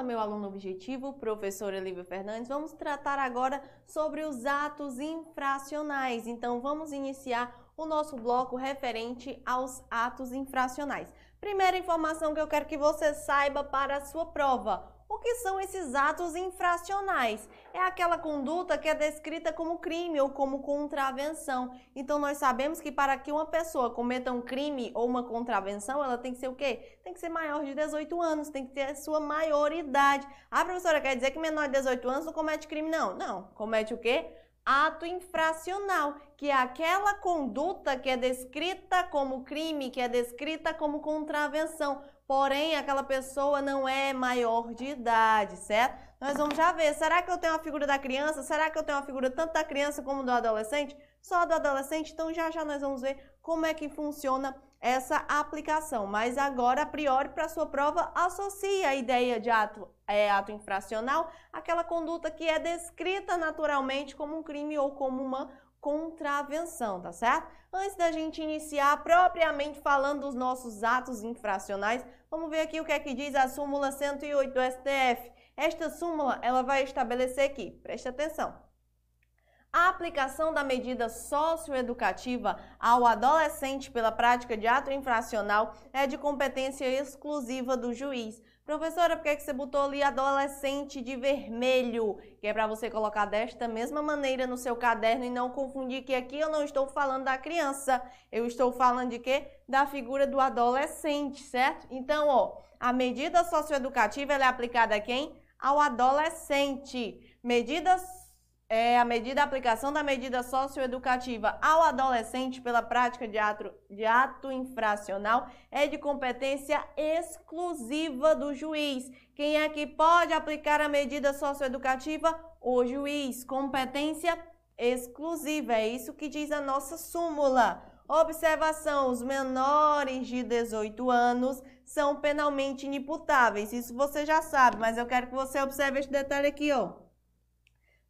Fala, meu aluno objetivo, professora Elívia Fernandes. Vamos tratar agora sobre os atos infracionais. Então, vamos iniciar o nosso bloco referente aos atos infracionais. Primeira informação que eu quero que você saiba para a sua prova. Que são esses atos infracionais? É aquela conduta que é descrita como crime ou como contravenção. Então nós sabemos que para que uma pessoa cometa um crime ou uma contravenção, ela tem que ser o quê? Tem que ser maior de 18 anos, tem que ter a sua maioridade. A professora quer dizer que menor de 18 anos não comete crime não? Não, comete o quê? ato infracional, que é aquela conduta que é descrita como crime, que é descrita como contravenção, porém aquela pessoa não é maior de idade, certo? Nós vamos já ver, será que eu tenho a figura da criança? Será que eu tenho a figura tanto da criança como do adolescente? Só do adolescente? Então já já nós vamos ver como é que funciona essa aplicação. Mas agora, a priori, para sua prova, associe a ideia de ato, é, ato infracional àquela conduta que é descrita naturalmente como um crime ou como uma contravenção, tá certo? Antes da gente iniciar propriamente falando dos nossos atos infracionais, vamos ver aqui o que é que diz a súmula 108 do STF. Esta súmula, ela vai estabelecer aqui, preste atenção. A aplicação da medida socioeducativa ao adolescente pela prática de ato infracional é de competência exclusiva do juiz. Professora, por que você botou ali adolescente de vermelho? Que é para você colocar desta mesma maneira no seu caderno e não confundir que aqui eu não estou falando da criança, eu estou falando de quê? Da figura do adolescente, certo? Então, ó, a medida socioeducativa é aplicada a quem? Ao adolescente. Medidas é a medida, a aplicação da medida socioeducativa ao adolescente pela prática de ato, de ato infracional é de competência exclusiva do juiz. Quem é que pode aplicar a medida socioeducativa? O juiz. Competência exclusiva. É isso que diz a nossa súmula. Observação: os menores de 18 anos são penalmente inimputáveis. Isso você já sabe, mas eu quero que você observe este detalhe aqui, ó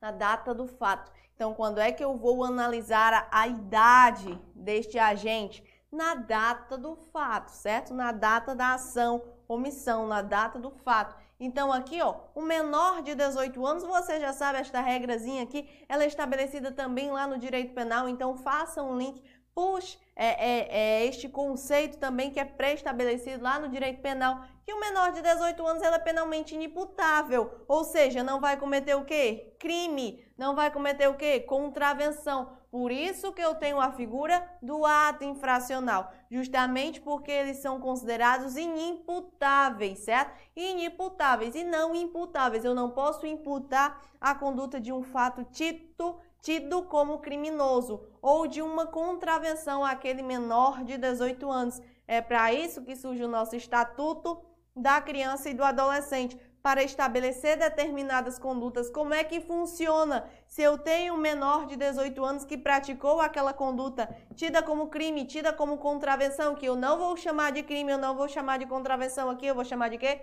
na data do fato. Então, quando é que eu vou analisar a, idade deste agente? Na data do fato, certo? Na data da ação, omissão, na data do fato. Então, aqui, ó, o menor de 18 anos, você já sabe esta regrazinha aqui, ela é estabelecida também lá no direito penal, então faça um link puxe é, é, é, este conceito também que é pré-estabelecido lá no direito penal, que o menor de 18 anos é penalmente inimputável, ou seja, não vai cometer o quê? Crime, não vai cometer o quê? Contravenção. Por isso que eu tenho a figura do ato infracional, justamente porque eles são considerados inimputáveis, certo? Inimputáveis e não imputáveis. Eu não posso imputar a conduta de um fato tido tido como criminoso ou de uma contravenção àquele menor de 18 anos. É para isso que surge o nosso Estatuto da Criança e do Adolescente, para estabelecer determinadas condutas. Como é que funciona? Se eu tenho um menor de 18 anos que praticou aquela conduta tida como crime, tida como contravenção, que eu não vou chamar de crime, eu não vou chamar de contravenção aqui, eu vou chamar de quê?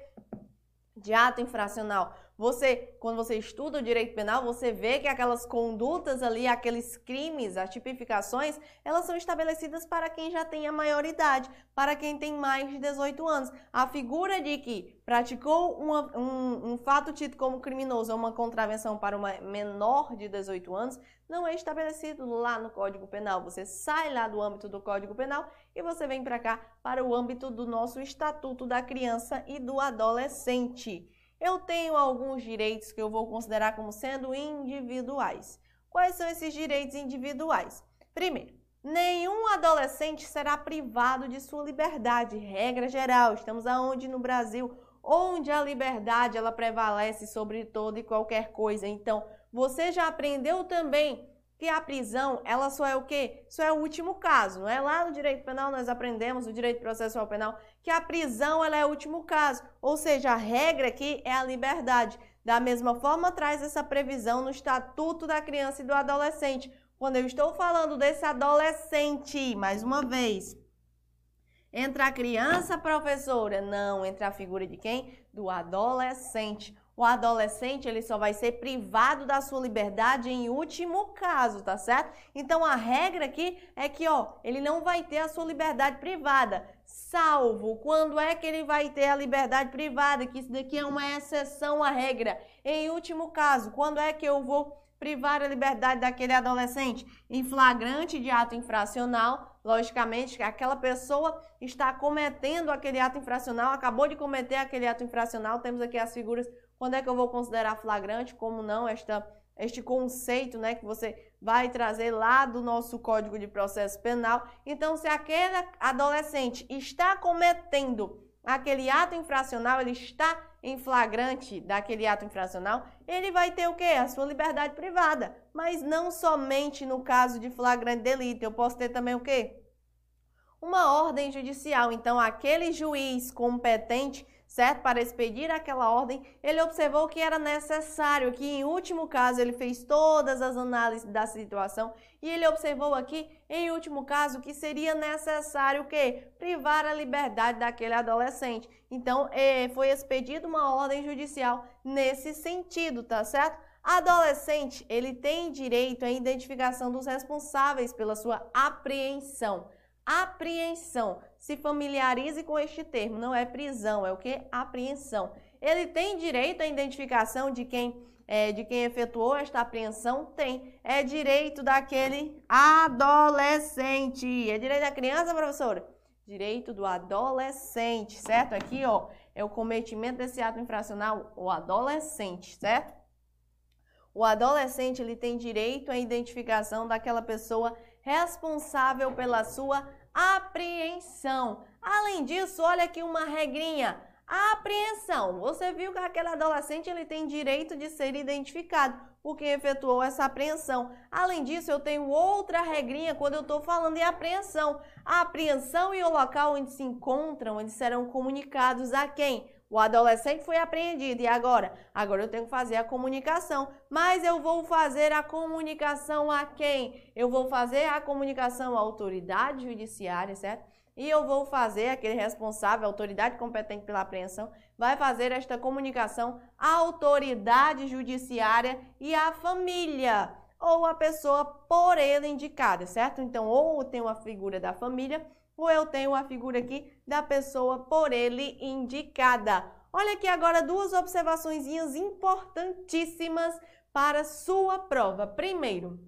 De ato infracional. Você, quando você estuda o direito penal, você vê que aquelas condutas ali, aqueles crimes, as tipificações, elas são estabelecidas para quem já tem a maioridade, para quem tem mais de 18 anos. A figura de que praticou uma, um, um fato tido como criminoso ou uma contravenção para uma menor de 18 anos não é estabelecido lá no Código Penal. Você sai lá do âmbito do Código Penal e você vem para cá para o âmbito do nosso Estatuto da Criança e do Adolescente eu tenho alguns direitos que eu vou considerar como sendo individuais. Quais são esses direitos individuais? Primeiro, nenhum adolescente será privado de sua liberdade, regra geral. Estamos aonde no Brasil, onde a liberdade ela prevalece sobre toda e qualquer coisa. Então, você já aprendeu também que a prisão, ela só é o quê? Só é o último caso, não é? Lá no direito penal nós aprendemos, no direito processual penal, que a prisão ela é o último caso, ou seja, a regra aqui é a liberdade. Da mesma forma, traz essa previsão no Estatuto da Criança e do Adolescente. Quando eu estou falando desse adolescente, mais uma vez, entra a criança, professora? Não, entra a figura de quem? Do adolescente. O adolescente ele só vai ser privado da sua liberdade em último caso, tá certo? Então a regra aqui é que, ó, ele não vai ter a sua liberdade privada, salvo quando é que ele vai ter a liberdade privada, que isso daqui é uma exceção à regra. Em último caso, quando é que eu vou privar a liberdade daquele adolescente em flagrante de ato infracional, logicamente que aquela pessoa está cometendo aquele ato infracional, acabou de cometer aquele ato infracional, temos aqui as figuras quando é que eu vou considerar flagrante? Como não? Esta, este conceito né, que você vai trazer lá do nosso Código de Processo Penal. Então, se aquele adolescente está cometendo aquele ato infracional, ele está em flagrante daquele ato infracional, ele vai ter o quê? A sua liberdade privada. Mas não somente no caso de flagrante delito. Eu posso ter também o quê? Uma ordem judicial. Então, aquele juiz competente certo? Para expedir aquela ordem, ele observou que era necessário, que em último caso ele fez todas as análises da situação e ele observou aqui, em último caso, que seria necessário o quê? Privar a liberdade daquele adolescente. Então, é, foi expedida uma ordem judicial nesse sentido, tá certo? Adolescente, ele tem direito à identificação dos responsáveis pela sua apreensão. Apreensão se familiarize com este termo, não é prisão, é o que? Apreensão. Ele tem direito à identificação de quem é, de quem efetuou esta apreensão? Tem. É direito daquele adolescente. É direito da criança, professora? Direito do adolescente, certo? Aqui, ó, é o cometimento desse ato infracional, o adolescente, certo? O adolescente, ele tem direito à identificação daquela pessoa responsável pela sua apreensão. Além disso, olha aqui uma regrinha. A apreensão. Você viu que aquele adolescente ele tem direito de ser identificado por quem efetuou essa apreensão. Além disso, eu tenho outra regrinha quando eu estou falando em apreensão. A apreensão e o local onde se encontram, onde serão comunicados a quem? O adolescente foi apreendido e agora? Agora eu tenho que fazer a comunicação. Mas eu vou fazer a comunicação a quem? Eu vou fazer a comunicação à autoridade judiciária, certo? E eu vou fazer aquele responsável, autoridade competente pela apreensão, vai fazer esta comunicação à autoridade judiciária e à família ou a pessoa por ele indicada, certo? Então, ou tem uma figura da família ou eu tenho a figura aqui da pessoa por ele indicada. Olha aqui agora duas observações importantíssimas para sua prova. Primeiro,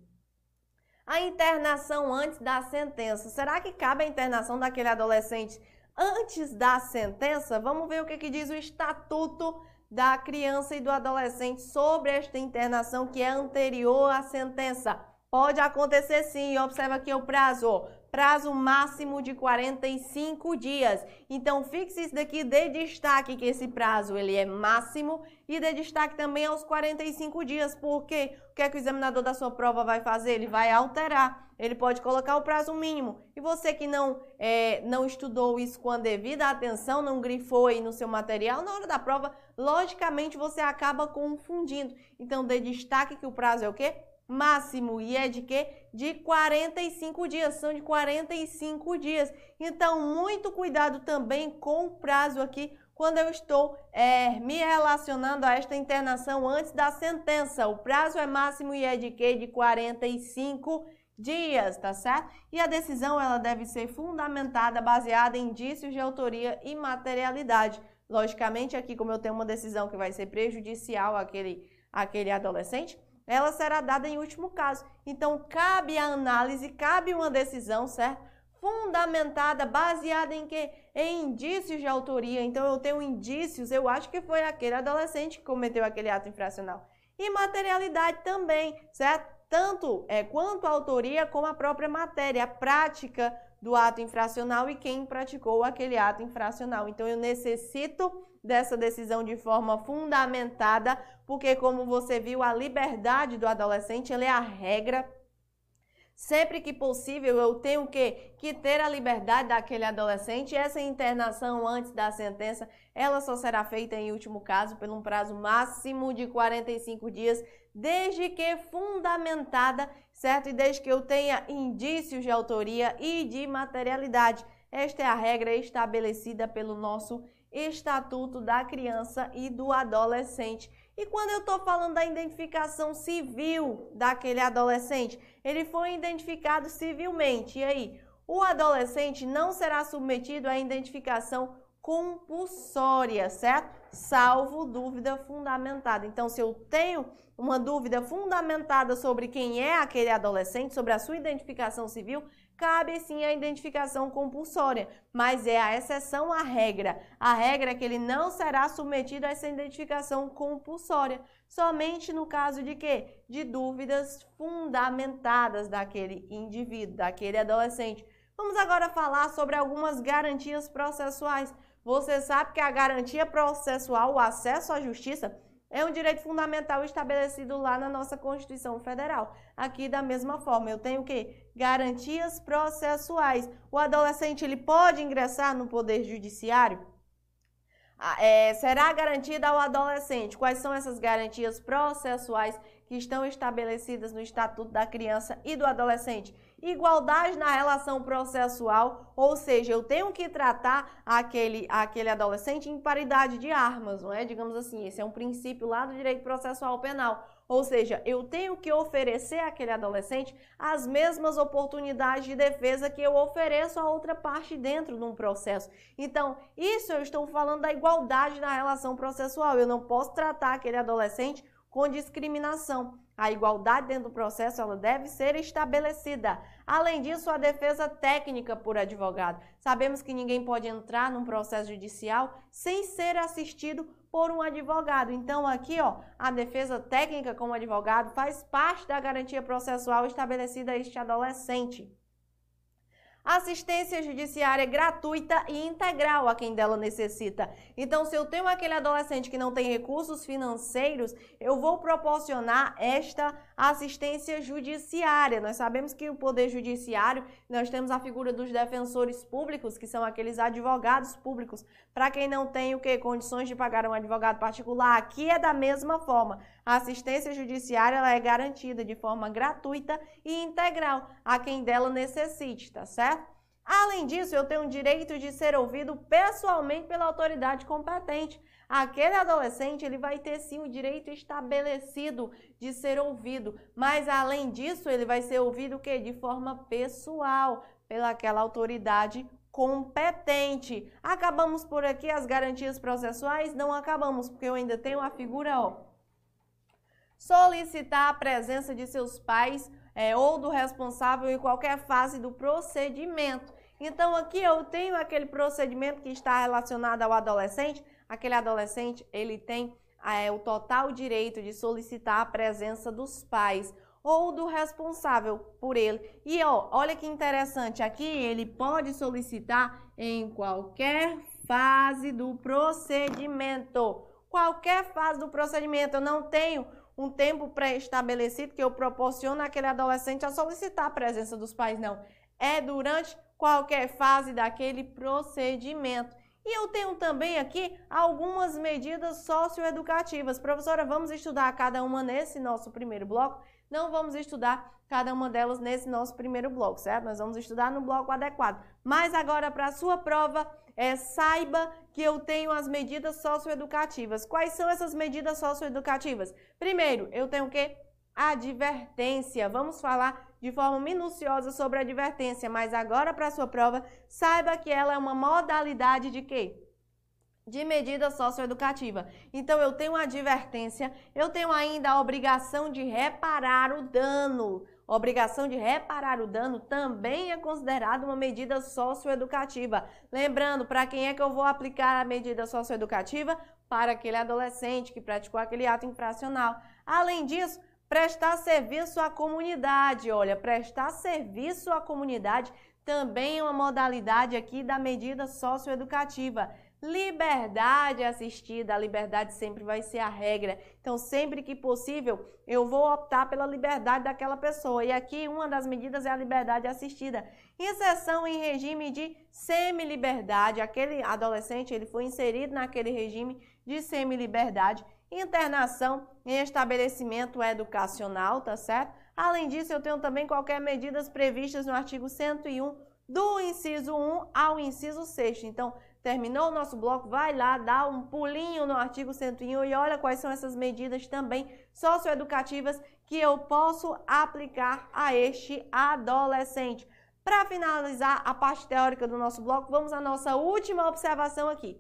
a internação antes da sentença. Será que cabe a internação daquele adolescente antes da sentença? Vamos ver o que, que diz o Estatuto da Criança e do Adolescente sobre esta internação que é anterior à sentença. Pode acontecer sim, observa aqui o prazo prazo máximo de 45 dias. Então, fixe isso daqui, dê destaque que esse prazo ele é máximo e dê destaque também aos 45 dias, porque o que é que o examinador da sua prova vai fazer? Ele vai alterar, ele pode colocar o prazo mínimo. E você que não, é, não estudou isso com a devida atenção, não grifou aí no seu material, na hora da prova, logicamente você acaba confundindo. Então, dê destaque que o prazo é o quê? Máximo e é de quê? De 45 dias, são de 45 dias. Então, muito cuidado também com o prazo aqui quando eu estou é, me relacionando a esta internação antes da sentença. O prazo é máximo e é de quê? De 45 dias, tá certo? E a decisão ela deve ser fundamentada, baseada em indícios de autoria e materialidade. Logicamente, aqui como eu tenho uma decisão que vai ser prejudicial àquele, àquele adolescente, ela será dada em último caso. Então, cabe a análise, cabe uma decisão, certo? Fundamentada, baseada em quê? Em indícios de autoria. Então, eu tenho indícios, eu acho que foi aquele adolescente que cometeu aquele ato infracional. E materialidade também, certo? Tanto é, quanto a autoria como a própria matéria, a prática do ato infracional e quem praticou aquele ato infracional. Então, eu necessito dessa decisão de forma fundamentada, porque, como você viu, a liberdade do adolescente é a regra. Sempre que possível, eu tenho que, que ter a liberdade daquele adolescente. Essa internação antes da sentença, ela só será feita em último caso por um prazo máximo de 45 dias, desde que fundamentada, certo? E desde que eu tenha indícios de autoria e de materialidade. Esta é a regra estabelecida pelo nosso Estatuto da Criança e do Adolescente. E quando eu estou falando da identificação civil daquele adolescente, ele foi identificado civilmente. E aí, o adolescente não será submetido à identificação compulsória, certo? Salvo dúvida fundamentada. Então, se eu tenho uma dúvida fundamentada sobre quem é aquele adolescente, sobre a sua identificação civil, cabe sim a identificação compulsória, mas é a exceção à regra. A regra é que ele não será submetido a essa identificação compulsória, somente no caso de quê? De dúvidas fundamentadas daquele indivíduo, daquele adolescente. Vamos agora falar sobre algumas garantias processuais. Você sabe que a garantia processual, o acesso à justiça, é um direito fundamental estabelecido lá na nossa Constituição Federal. Aqui da mesma forma, eu tenho o quê? Garantias processuais. O adolescente ele pode ingressar no poder judiciário? Ah, é, será garantida ao adolescente? Quais são essas garantias processuais que estão estabelecidas no Estatuto da Criança e do Adolescente? Igualdade na relação processual, ou seja, eu tenho que tratar aquele, aquele adolescente em paridade de armas, não é? Digamos assim, esse é um princípio lá do direito processual penal. Ou seja, eu tenho que oferecer àquele adolescente as mesmas oportunidades de defesa que eu ofereço a outra parte dentro de um processo. Então, isso eu estou falando da igualdade na relação processual. Eu não posso tratar aquele adolescente com discriminação. A igualdade dentro do processo ela deve ser estabelecida. Além disso, a defesa técnica por advogado. Sabemos que ninguém pode entrar num processo judicial sem ser assistido por um advogado. Então, aqui, ó, a defesa técnica como advogado faz parte da garantia processual estabelecida a este adolescente assistência judiciária gratuita e integral a quem dela necessita. Então, se eu tenho aquele adolescente que não tem recursos financeiros, eu vou proporcionar esta assistência judiciária. Nós sabemos que o poder judiciário, nós temos a figura dos defensores públicos, que são aqueles advogados públicos. Para quem não tem o que condições de pagar um advogado particular, aqui é da mesma forma. A assistência judiciária ela é garantida de forma gratuita e integral a quem dela necessite, tá certo? Além disso, eu tenho o direito de ser ouvido pessoalmente pela autoridade competente. Aquele adolescente, ele vai ter sim o direito estabelecido de ser ouvido, mas além disso, ele vai ser ouvido o quê? De forma pessoal, pelaquela autoridade competente. Acabamos por aqui as garantias processuais? Não acabamos, porque eu ainda tenho a figura, ó, solicitar a presença de seus pais é, ou do responsável em qualquer fase do procedimento. Então, aqui eu tenho aquele procedimento que está relacionado ao adolescente. Aquele adolescente, ele tem é, o total direito de solicitar a presença dos pais ou do responsável por ele. E ó, olha que interessante, aqui ele pode solicitar em qualquer fase do procedimento. Qualquer fase do procedimento, eu não tenho um tempo pré-estabelecido que eu proporciono àquele adolescente a solicitar a presença dos pais, não. É durante qualquer fase daquele procedimento. E eu tenho também aqui algumas medidas socioeducativas. Professora, vamos estudar cada uma nesse nosso primeiro bloco? Não vamos estudar cada uma delas nesse nosso primeiro bloco, certo? Nós vamos estudar no bloco adequado. Mas agora, para a sua prova, é, saiba que eu tenho as medidas socioeducativas. Quais são essas medidas socioeducativas? Primeiro, eu tenho o quê? Advertência. Vamos falar de forma minuciosa sobre a advertência, mas agora para a sua prova, saiba que ela é uma modalidade de quê? De medida socioeducativa. Então, eu tenho uma advertência, eu tenho ainda a obrigação de reparar o dano. Obrigação de reparar o dano também é considerada uma medida socioeducativa. Lembrando, para quem é que eu vou aplicar a medida socioeducativa? Para aquele adolescente que praticou aquele ato infracional. Além disso, prestar serviço à comunidade. Olha, prestar serviço à comunidade também é uma modalidade aqui da medida socioeducativa. Liberdade assistida, a liberdade sempre vai ser a regra. Então, sempre que possível, eu vou optar pela liberdade daquela pessoa. E aqui uma das medidas é a liberdade assistida. Inserção em regime de semi-liberdade. Aquele adolescente, ele foi inserido naquele regime de semi-liberdade. Internação em estabelecimento educacional, tá certo? Além disso, eu tenho também qualquer medidas previstas no artigo 101 do inciso 1 ao inciso 6. Então, terminou o nosso bloco, vai lá, dá um pulinho no artigo 101 e olha quais são essas medidas também socioeducativas que eu posso aplicar a este adolescente. Para finalizar a parte teórica do nosso bloco, vamos à nossa última observação aqui.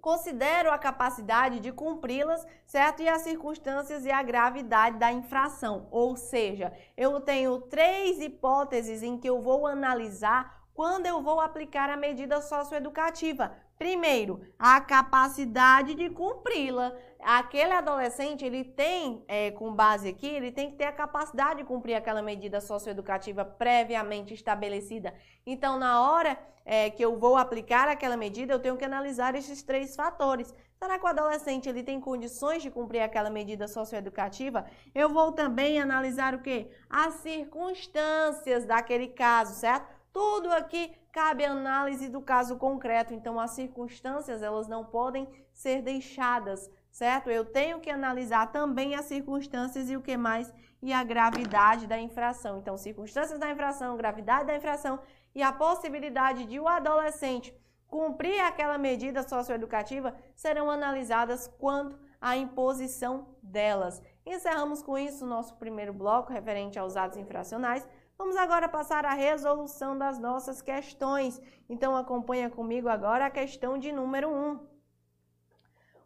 Considero a capacidade de cumpri-las, certo? E as circunstâncias e a gravidade da infração. Ou seja, eu tenho três hipóteses em que eu vou analisar quando eu vou aplicar a medida socioeducativa. Primeiro, a capacidade de cumpri-la. Aquele adolescente, ele tem, é, com base aqui, ele tem que ter a capacidade de cumprir aquela medida socioeducativa previamente estabelecida. Então, na hora é, que eu vou aplicar aquela medida, eu tenho que analisar esses três fatores. Será que o adolescente ele tem condições de cumprir aquela medida socioeducativa? Eu vou também analisar o quê? As circunstâncias daquele caso, certo? Tudo aqui cabe análise do caso concreto, então as circunstâncias elas não podem ser deixadas, certo? Eu tenho que analisar também as circunstâncias e o que mais e a gravidade da infração. Então, circunstâncias da infração, gravidade da infração e a possibilidade de o adolescente cumprir aquela medida socioeducativa serão analisadas quanto à imposição delas. Encerramos com isso o nosso primeiro bloco referente aos atos infracionais. Vamos agora passar à resolução das nossas questões. Então acompanha comigo agora a questão de número 1.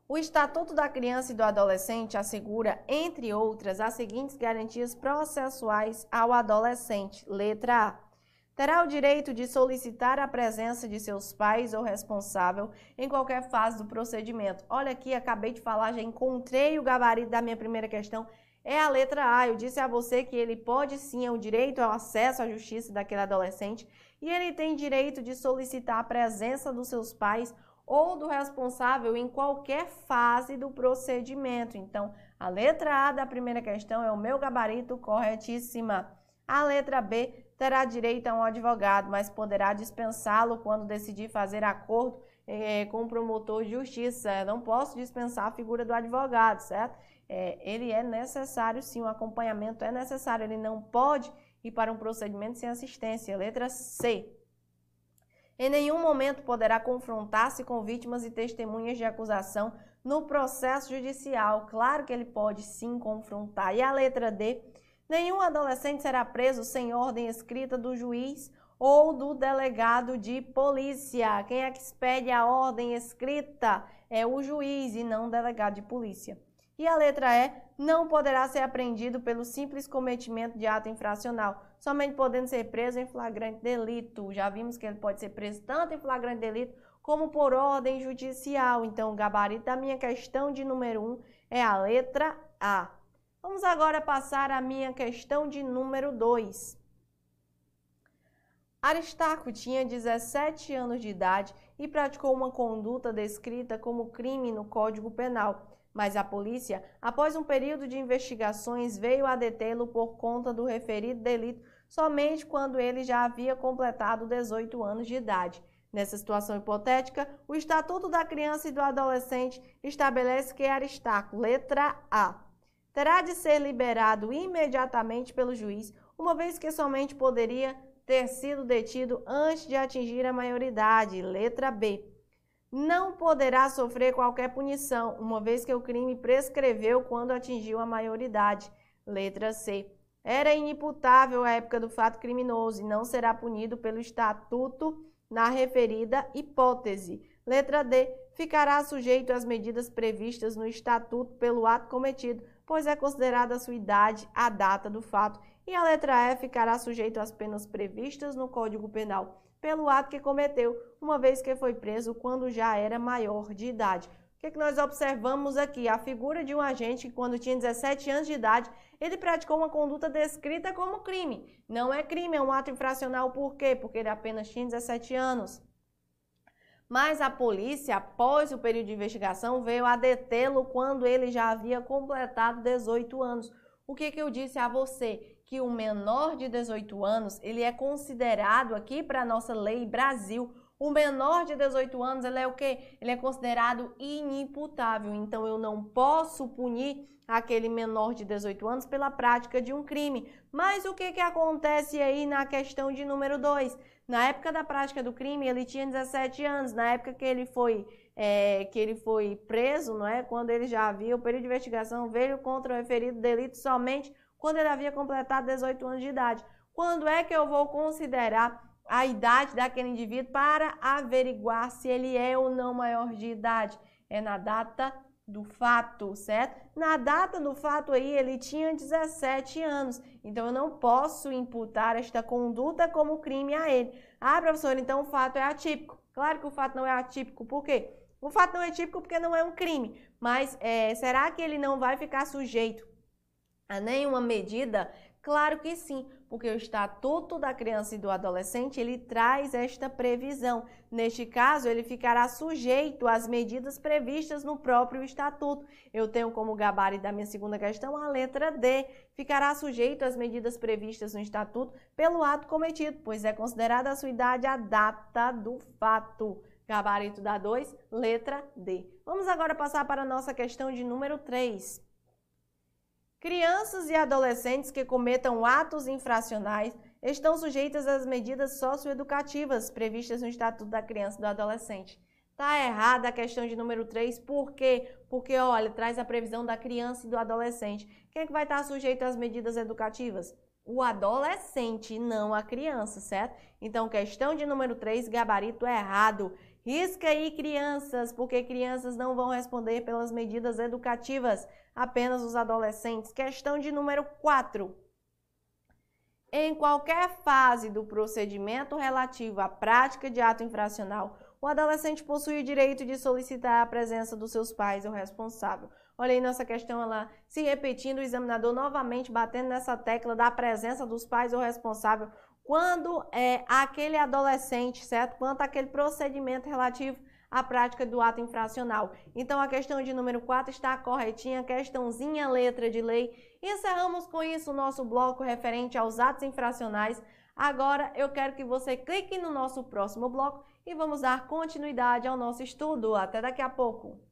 O Estatuto da Criança e do Adolescente assegura, entre outras, as seguintes garantias processuais ao adolescente. Letra A. Terá o direito de solicitar a presença de seus pais ou responsável em qualquer fase do procedimento. Olha aqui, acabei de falar, já encontrei o gabarito da minha primeira questão é a letra A. Eu disse a você que ele pode sim, é o direito ao acesso à justiça daquele adolescente e ele tem direito de solicitar a presença dos seus pais ou do responsável em qualquer fase do procedimento. Então, a letra A da primeira questão é o meu gabarito corretíssima. A letra B terá direito a um advogado, mas poderá dispensá-lo quando decidir fazer acordo eh, com o promotor de justiça. Eu não posso dispensar a figura do advogado, certo? É, ele é necessário sim, o acompanhamento é necessário, ele não pode ir para um procedimento sem assistência. Letra C. Em nenhum momento poderá confrontar-se com vítimas e testemunhas de acusação no processo judicial. Claro que ele pode sim confrontar. E a letra D. Nenhum adolescente será preso sem ordem escrita do juiz ou do delegado de polícia. Quem é que expede a ordem escrita é o juiz e não o delegado de polícia. E a letra E, não poderá ser apreendido pelo simples cometimento de ato infracional, somente podendo ser preso em flagrante delito. Já vimos que ele pode ser preso tanto em flagrante delito como por ordem judicial. Então, o gabarito da minha questão de número 1 é a letra A. Vamos agora passar à minha questão de número 2. Aristarco tinha 17 anos de idade e praticou uma conduta descrita como crime no Código Penal mas a polícia, após um período de investigações, veio a detê-lo por conta do referido delito somente quando ele já havia completado 18 anos de idade. Nessa situação hipotética, o Estatuto da Criança e do Adolescente estabelece que Aristarco, letra A, terá de ser liberado imediatamente pelo juiz, uma vez que somente poderia ter sido detido antes de atingir a maioridade, letra B não poderá sofrer qualquer punição, uma vez que o crime prescreveu quando atingiu a maioridade. Letra C. Era inimputável à época do fato criminoso e não será punido pelo estatuto na referida hipótese. Letra D. Ficará sujeito às medidas previstas no estatuto pelo ato cometido, pois é considerada a sua idade a data do fato. E a letra E ficará sujeito às penas previstas no Código Penal pelo ato que cometeu, uma vez que foi preso quando já era maior de idade. O que, é que nós observamos aqui? A figura de um agente que, quando tinha 17 anos de idade, ele praticou uma conduta descrita como crime. Não é crime, é um ato infracional. Por quê? Porque ele apenas tinha 17 anos. Mas a polícia, após o período de investigação, veio a detê-lo quando ele já havia completado 18 anos. O que, que eu disse a você? Que o menor de 18 anos, ele é considerado aqui para a nossa lei Brasil O menor de 18 anos, ele é o quê? Ele é considerado inimputável. Então, eu não posso punir aquele menor de 18 anos pela prática de um crime. Mas o que, que acontece aí na questão de número 2? Na época da prática do crime, ele tinha 17 anos. Na época que ele foi, é, que ele foi preso, não é? quando ele já havia, o período de investigação veio contra o referido delito somente quando ele havia completado 18 anos de idade. Quando é que eu vou considerar a idade daquele indivíduo para averiguar se ele é ou não maior de idade. É na data do fato, certo? Na data do fato aí, ele tinha 17 anos. Então, eu não posso imputar esta conduta como crime a ele. Ah, professor, então o fato é atípico. Claro que o fato não é atípico. Por quê? O fato não é atípico porque não é um crime. Mas é, será que ele não vai ficar sujeito a nenhuma medida Claro que sim, porque o Estatuto da Criança e do Adolescente, ele traz esta previsão. Neste caso, ele ficará sujeito às medidas previstas no próprio Estatuto. Eu tenho como gabarito da minha segunda questão a letra D. Ficará sujeito às medidas previstas no Estatuto pelo ato cometido, pois é considerada a sua idade a data do fato. Gabarito da 2, letra D. Vamos agora passar para a nossa questão de número 3. Crianças e adolescentes que cometam atos infracionais estão sujeitas às medidas socioeducativas previstas no Estatuto da Criança e do Adolescente. Tá errada a questão de número 3, por quê? Porque, olha, traz a previsão da criança e do adolescente. Quem é que vai estar sujeito às medidas educativas? O adolescente, não a criança, certo? Então, questão de número 3, gabarito errado. Risca aí crianças, porque crianças não vão responder pelas medidas educativas, apenas os adolescentes. Questão de número 4. Em qualquer fase do procedimento relativo à prática de ato infracional, o adolescente possui o direito de solicitar a presença dos seus pais ou responsável. Olha aí nossa questão ela se repetindo, o examinador novamente batendo nessa tecla da presença dos pais ou responsável quando é aquele adolescente, certo? Quanto aquele procedimento relativo à prática do ato infracional. Então, a questão de número 4 está corretinha, questãozinha letra de lei. Encerramos com isso o nosso bloco referente aos atos infracionais. Agora, eu quero que você clique no nosso próximo bloco e vamos dar continuidade ao nosso estudo. Até daqui a pouco!